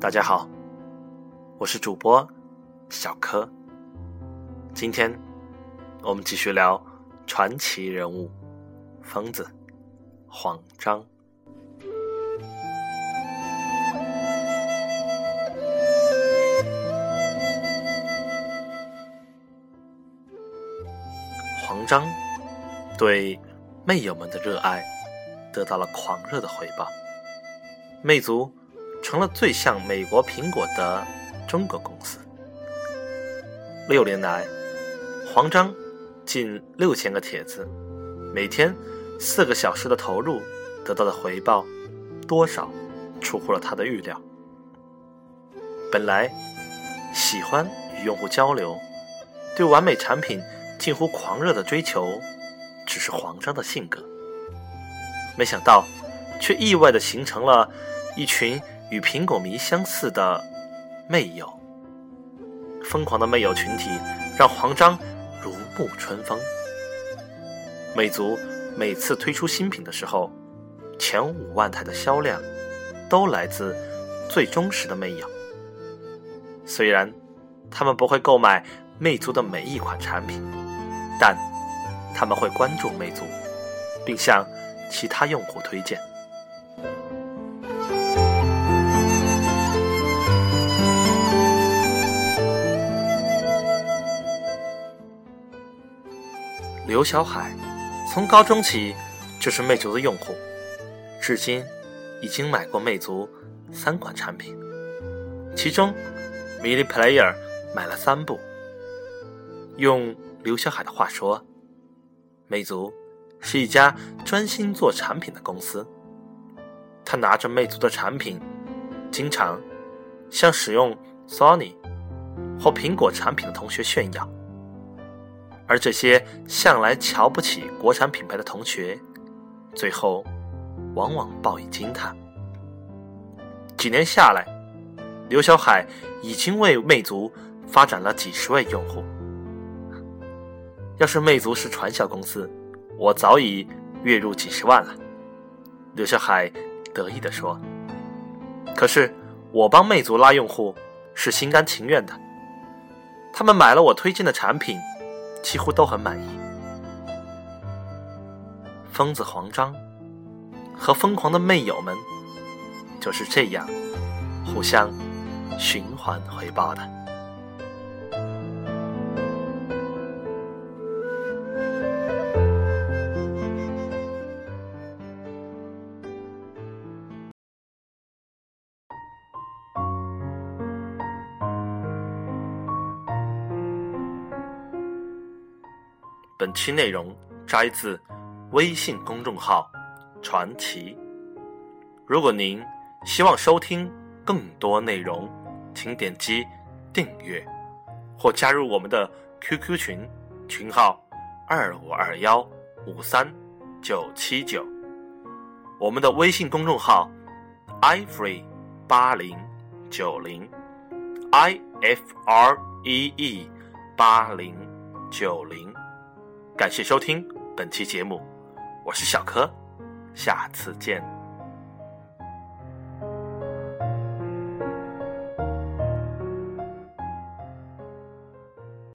大家好，我是主播小柯。今天我们继续聊传奇人物疯子黄章。黄章对魅友们的热爱得到了狂热的回报，魅族。成了最像美国苹果的中国公司。六年来，黄章近六千个帖子，每天四个小时的投入，得到的回报多少出乎了他的预料。本来喜欢与用户交流，对完美产品近乎狂热的追求，只是黄章的性格。没想到，却意外的形成了一群。与苹果迷相似的魅友，疯狂的魅友群体让黄章如沐春风。魅族每次推出新品的时候，前五万台的销量都来自最忠实的魅友。虽然他们不会购买魅族的每一款产品，但他们会关注魅族，并向其他用户推荐。刘小海从高中起就是魅族的用户，至今已经买过魅族三款产品，其中 Mini Player 买了三部。用刘小海的话说，魅族是一家专心做产品的公司。他拿着魅族的产品，经常向使用 Sony 或苹果产品的同学炫耀。而这些向来瞧不起国产品牌的同学，最后往往报以惊叹。几年下来，刘小海已经为魅族发展了几十位用户。要是魅族是传销公司，我早已月入几十万了。刘小海得意地说：“可是我帮魅族拉用户是心甘情愿的，他们买了我推荐的产品。”几乎都很满意。疯子黄章和疯狂的魅友们就是这样互相循环回报的。本期内容摘自微信公众号“传奇”。如果您希望收听更多内容，请点击订阅或加入我们的 QQ 群，群号二五二幺五三九七九。我们的微信公众号 ifree 八零九零 i f r e e 八零九零。感谢收听本期节目，我是小柯，下次见。